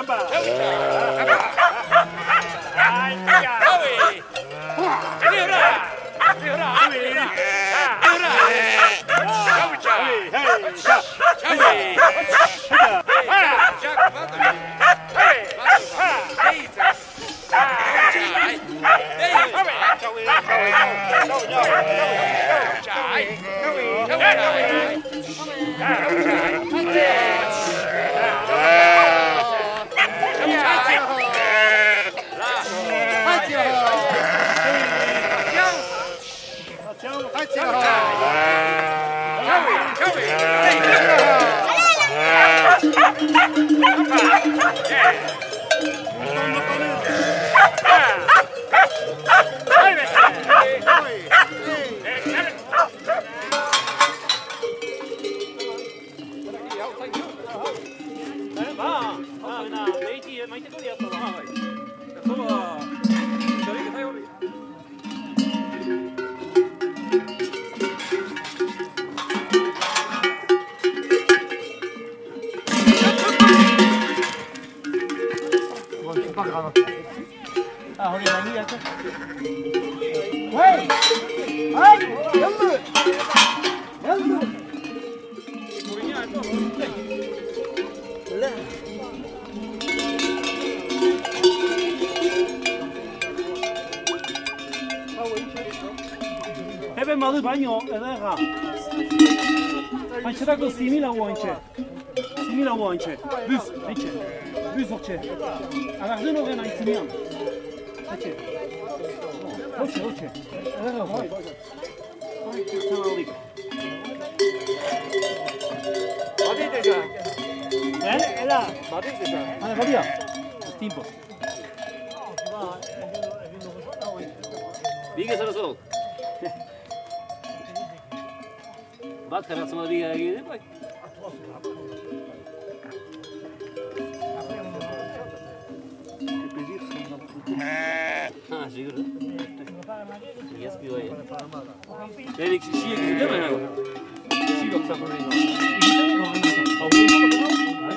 잠바. 아이야. 아위. 뛰어라. 뛰어라. 아위. 뛰어라. 아위. 아위. 아위. 아위. el baño, deja. Aici dacă simila oance. Simila oance. Bus, aici. Bus orice. Alardă nu vena itimiam. Aici. Orice, orice. Deja, voi. Hai, să mă ridic. Bate deja. Eh? Ela. Bate deja. Hai, badia. Timpo. Bine, să răsulăm. va attraverser ma vie avec des. Ah, c'est vrai. C'est vrai. C'est. C'est. C'est. C'est. C'est C'est C'est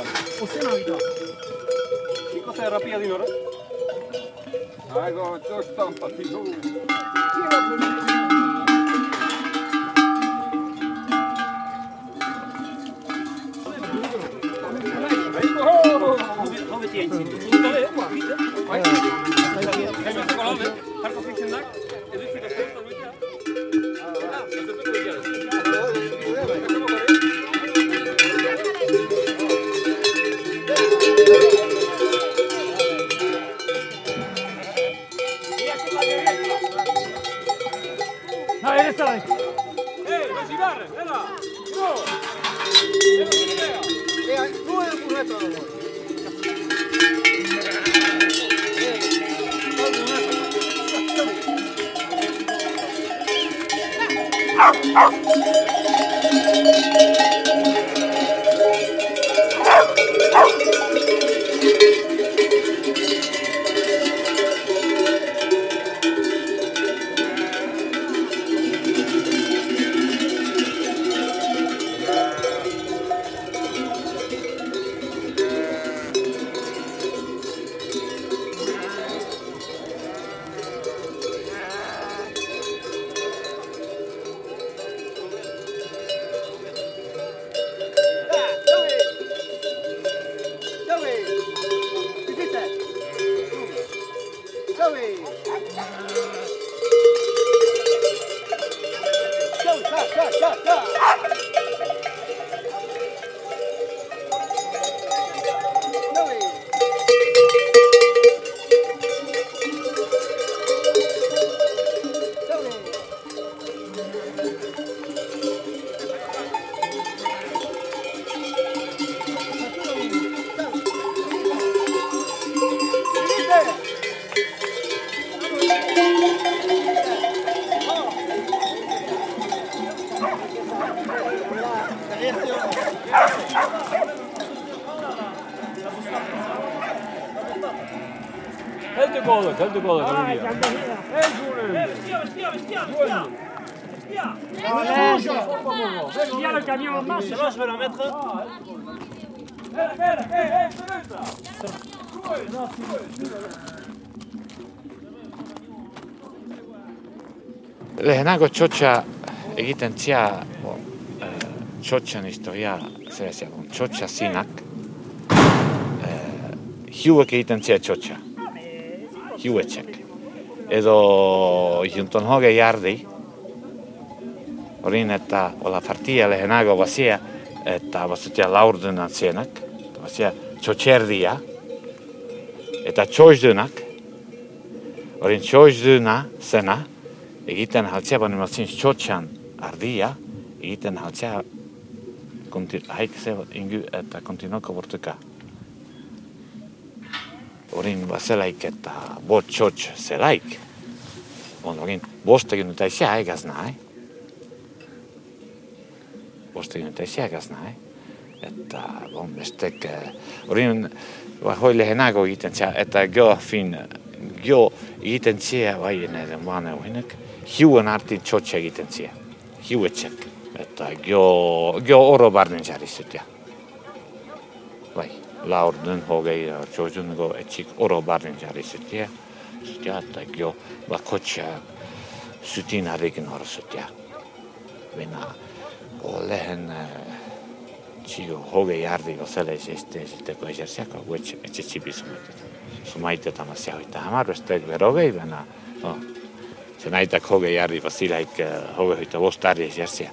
C'est C'est C'est Rzucę rapię dinora. A go, coś tam patigu. Thank you. Oh! Tanto gol dell'Unione. Via le camion en masse, là je vais la mettre. Lehenako txotxa egiten txia, bo, eh, txotxan historia, zer eziak, txotxa zinak, eh, hiuek egiten txotxa. Hiuetxek. Edo junton hoge jardi, Horin eta ola partia lehenago bazia, eta bazutia laurdunan zienak, bazia txotxerdia, eta txoxdunak, Horin txoxduna zena, egiten haltzea bani mazin txotxan ardia, egiten haltzea haik ze ingu eta kontinuako bortuka. Horin bazelaik eta bot txotx zelaik. On, horin bostekin eta izia haigaz nahi. Bostekin eta izia haigaz nahi. Eta, bon, bestek, eh, horin, ba, hoi lehenago egiten zea, eta gio fin, gio egiten zea, bai, nire muane uhinek, hiuen arti txotxe egiten zea. Hiuetxek. Eta gio, gio oro barnen jarri zutia. Bai, laur dun hogei txotxun go oro barnen jarri zutia. Zutia, eta gio bakotxa zutin harrikin hor zutia. Bena, o lehen txio hogei ardi gozele este ziteko eserziako, guetxe, etxe txipi sumaiteta. Sumaiteta mazia hoita hamar, bestek berogei, bena, no, zenaitak hogei ardi bazilaik uh, hogei hoita bost ardi eserzia.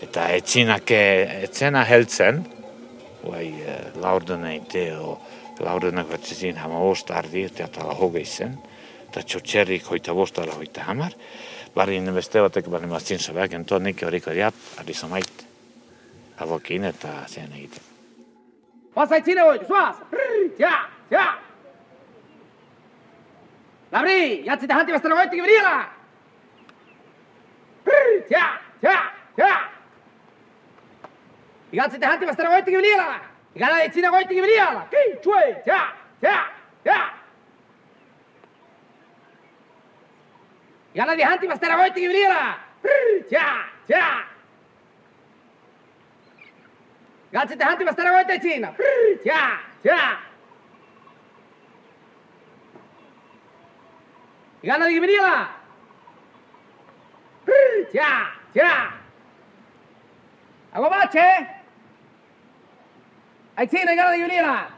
Eta etxinak etzena heltzen, guai uh, laurdunei teo, laurdunak batzizin hama bost ardi, eta tala hogei zen, eta txotxerrik hoita bost ala hoita hamar, barin beste batek barin bazin sobeak, ento nik horiko diat, ardi somait, abokin eta zen egiten. Pasaitzine hoi, zoaz! Ja, ja! Labri, jatzite hanti bestero goitik ibriela! Ja, ja, ಈಗ ಸಿದ್ಧಾಂತಿ ವಸ್ತ್ರ ಹೋಯ್ತು ಇವ್ಲಿಯಲ್ಲ ಈಗ ಹೆಚ್ಚಿನ ಹೋಯ್ತು ಇವ್ಲಿಯಲ್ಲ ಕೈ ಚೋಯ್ ಛಾ ಛಾ ಛಾ يلا دي هانتي بس ترى وين تجيب ليرة تيا تيا قالت انت هانتي بس ترى وين تجينا تيا تيا يلا تجيب ليرة تيا تيا أبو باتشي Haití, gana de unida.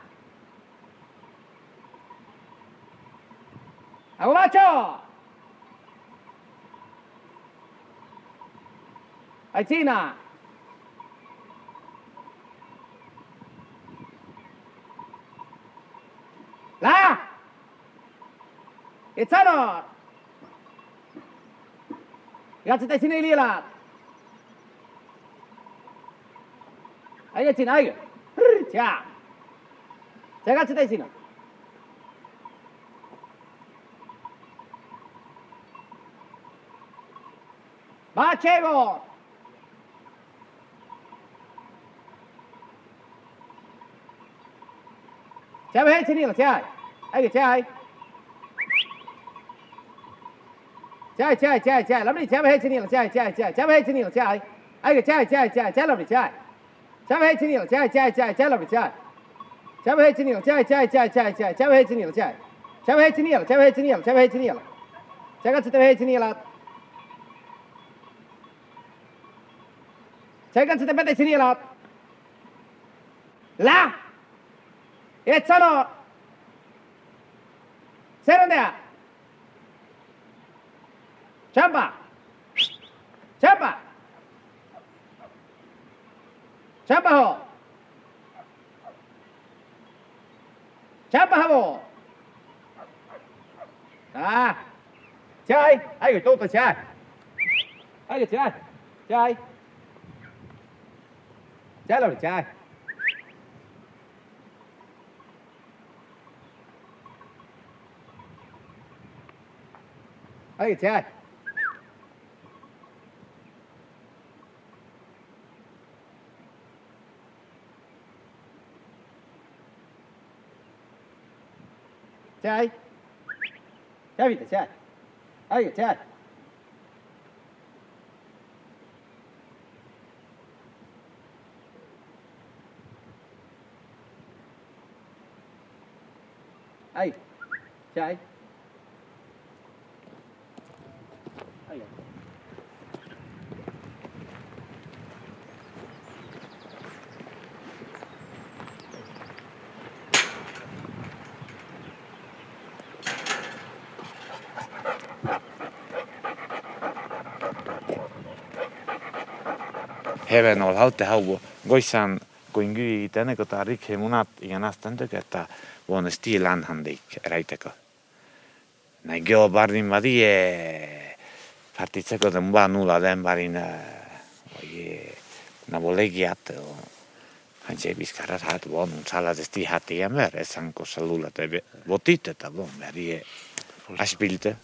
¡Aguacho! Haitina. ¡La! ¡Echanor! Gerçekten seni eliyorlar. Hayır. 车，坐到这台先啊。马车无。车尾车你了车，哎个车，车车车车，那么你车尾车你了车车车车尾车你了车，哎个车车车车那么你车。加微信了加加加加了不加加微信了加加加加加微信了加加微信了加微信了加微信了加微信了加微信了加了加个字都没听见了加个字都没得听见了来 it's on the second 这样吧这样吧 Chapaho. Chapaho. À! Chơi! Ai người tôi tôi chơi! Ai người chơi! Chơi! Chơi đâu để chơi! Ai người chơi! Tjaj. Tjaj, vidite, tjaj. Ajde ga, tjaj. Ajde, tjaj. Heven ol halte hauvo. Goisan kuin gyi tänne kun tää rikhe munat ja nastan tök että vuonna stilan handik räitäkö. Näin geo barin vadie. Partitseko den vaan nulla den barin. Oje. Na volegiat. Han se viskarat hat vuonna salatesti hati ja mer sankossa luulla te votit että vuonna värie. Aspilte.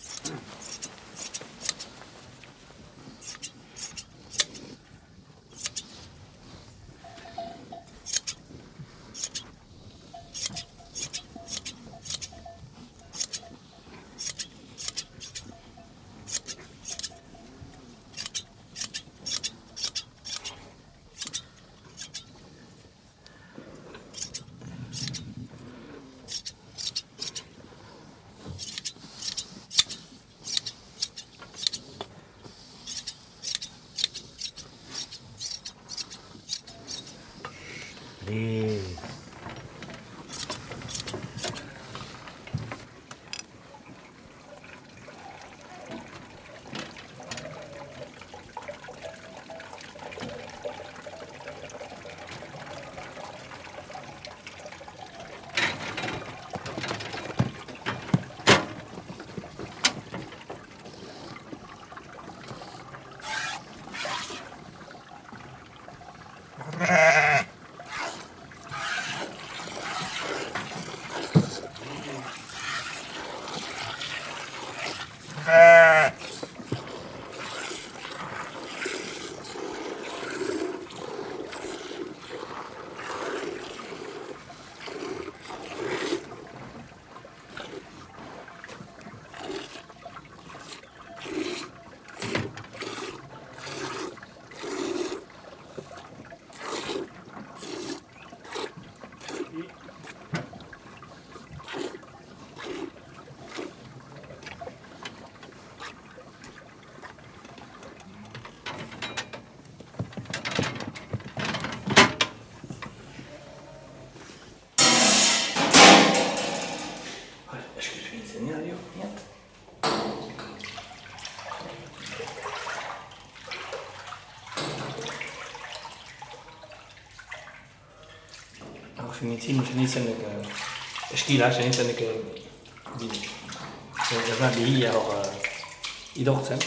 Zijn ik die dat naar die hier al i docht zijn.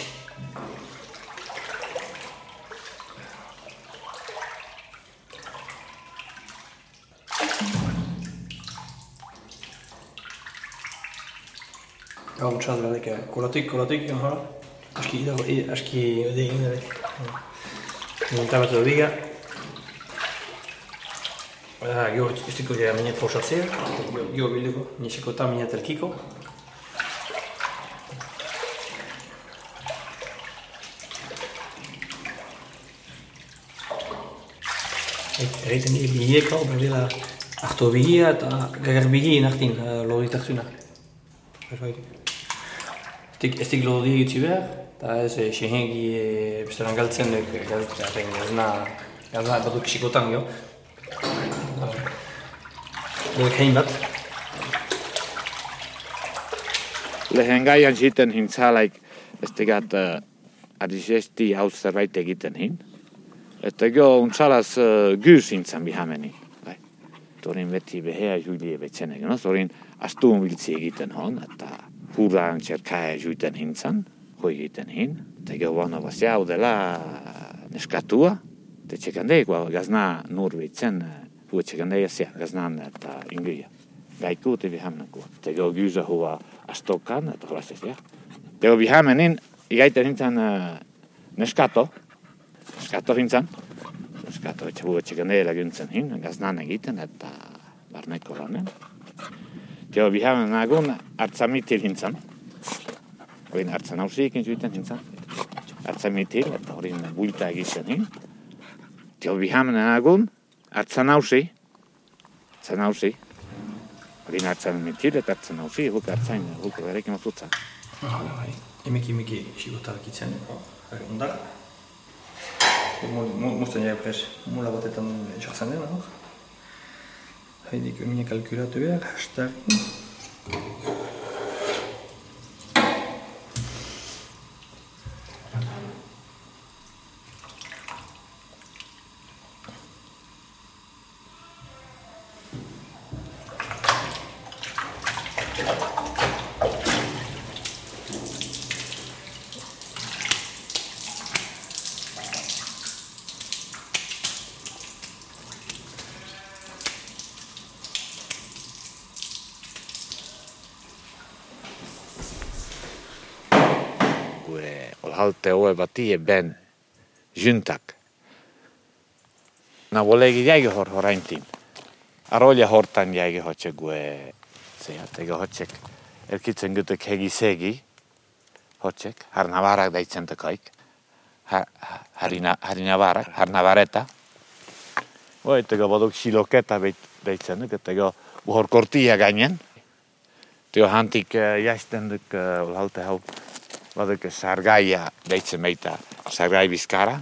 Ja, moet zelfs wel lekker kolatik, kolatik gaan halen. Als je ieder, als je de ene weg. Ну, там это вига. А, io stico che mi posso hacer. Io io vedo, ni si kota mi el kiko. Ik reed een even hier kal, maar wil achter wie hier, gagar wie hier nachtin, lori tachtuna. Stik stik lori tiver, da is shehengi bestaran galtzen galtzen gazna gazna baduk shikotan yo. Wil ik heen wat? Lehen gaian sitten hin saalaik, että gat adisesti aussa raite egiten hin. Että go un salas gysin sam bihameni. Torin veti behea julie vetsene, no torin astun viltsi egiten hon, että huuraan cercae juiten hinsan, hoi egiten hin. Että go vana vas jaudela neskatua, te cekande qua gazna nur vitsen, hu cekande ja gaznan että ingria. Gaikuuti vihamna kuva. Te go gysa hua astokan, että holastes ja. Te go vihamenin, igaiten hinsan neskato, Skato hinsan. Skato että huu tsekandeella gyntsen hin, gaznan egiten, että varnekolainen. Joo, vi har en agun artsamitil hinsan. Horin hartzen hausiekin zuiten hintzen. Hartzen mitil, eta horin builta egiten hin. Tio bihamen agun, hartzen hausi. Hartzen hausi. Horin hartzen mitil, eta hartzen hausi, huk hartzen, huk berekin mazutza. Bai, emeki emeki sigotarak itzen, ondar. Musten jai pres, mula batetan jartzen dena, hor. Haidik mine kalkulatu behar, hashtag. Ol halte oe batie ben juntak. Na volegi jäige hor horaintin. Arolja hortan jäige hotse gue se hotsek. Erkitzen gytek hegi segi. Hotsek, har navarak daitzen te kaik. Ha, ha- harina, harina varak, har navareta. Voitteko baduk siloketa beit daitzen, että uhor kortia gainen. Tio hantik jästenduk ol halte hau Vaduk sargaia deitzen meitä, sargai biskara.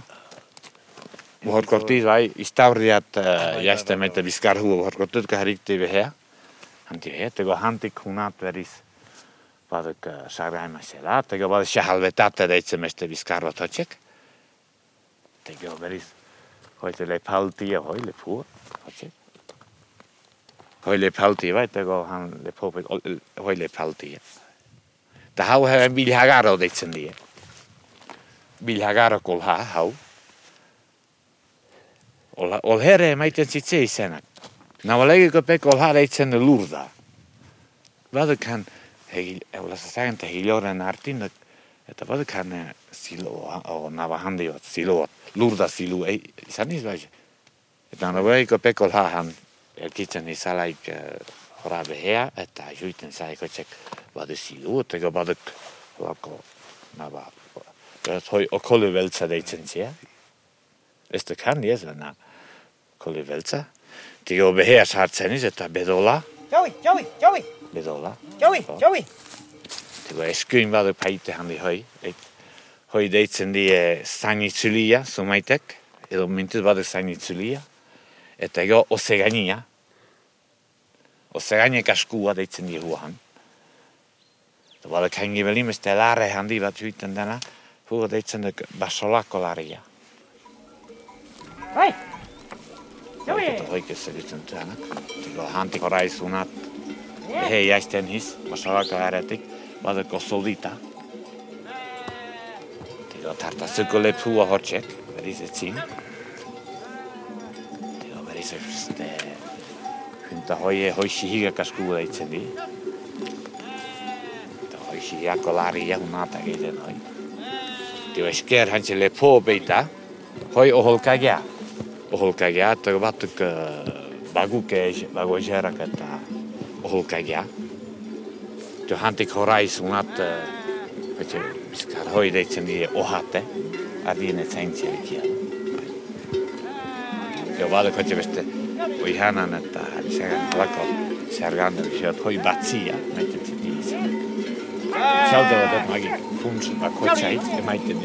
Muhor kortiis vai istauriat jästä meitä biskar huu, muhor kortiis ka harikti veheä. Hanti veheä, tego hantik hunat veris vaduk sargai masela, tego vad shahalvetata deitsen meistä biskar vatocek. Tego veris hoitele palti ja hoile puu, hocek. Hoile palti vai, tego han le popik hoile palti. Ta hau he bil hagaro deitsen die. Bil hagaro kol ha hau. Ol, ol here maiten sitse isenak. Na valegi ko pe kol ha deitsen lurda. Vad kan hei olla sa sagen te hiljoren artin että vad kan silo o nava handi ot silo lurda silu ei sanis vai. Että na valegi ko pe kol ha han el kitchen is horabe her, että juiten sai ko check vad det silu, että ko vad lako nava. Det hoi o kolle velsa deitsen sia. Este kan jes na kolle velsa. Tigo beher sartsenis että bedola, Joey, Joey, Joey, bedola. Joey, Joey. Tigo eskyn vad paite handi hoi. Et hoi deitsen die sanitsulia sumaitek. Edo mintit vad sanitsulia. Että jo osegania. Osegania kaskua deitzen die huohan. Vad kan ge väl imeste läre handi vad tyten denna. Hur deitzen de basolakolaria. Hei! Joey. Joey! Oikeassa deitzen tänä. Tigo hanti koraisunat. Hei jäisten his. Basolakolaria vad kosolita. Tigo tarta sykole pua horchek. Veris et sin. Tigo veris et Eta hoi, hoi xihigak asku daitzen di. Eta hoi xihigak olariak unata egiten hoi. Tio esker hantxe lepo beita, hoi oholkagea. Oholkagea, eta batuk baguke, bagojerak eta oholkagea. Tio hantik horaiz unat, hantxe, bizkar hoi daitzen di ohate, adine zaintziarik ia. Tio baduk hantxe beste, Och i hennan är det här sen lakom sergande vi kör tog i batsia med det till is. Så då det mag i funsen på kocha hit det mig den.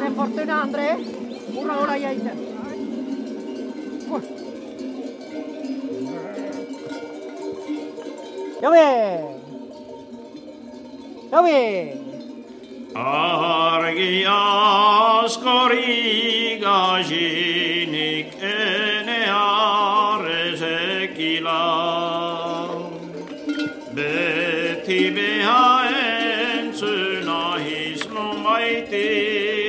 Sen fortuna Andre. Una ora ja inte. Ja vi. Ja vi. Ibeha en suna his lumaiti.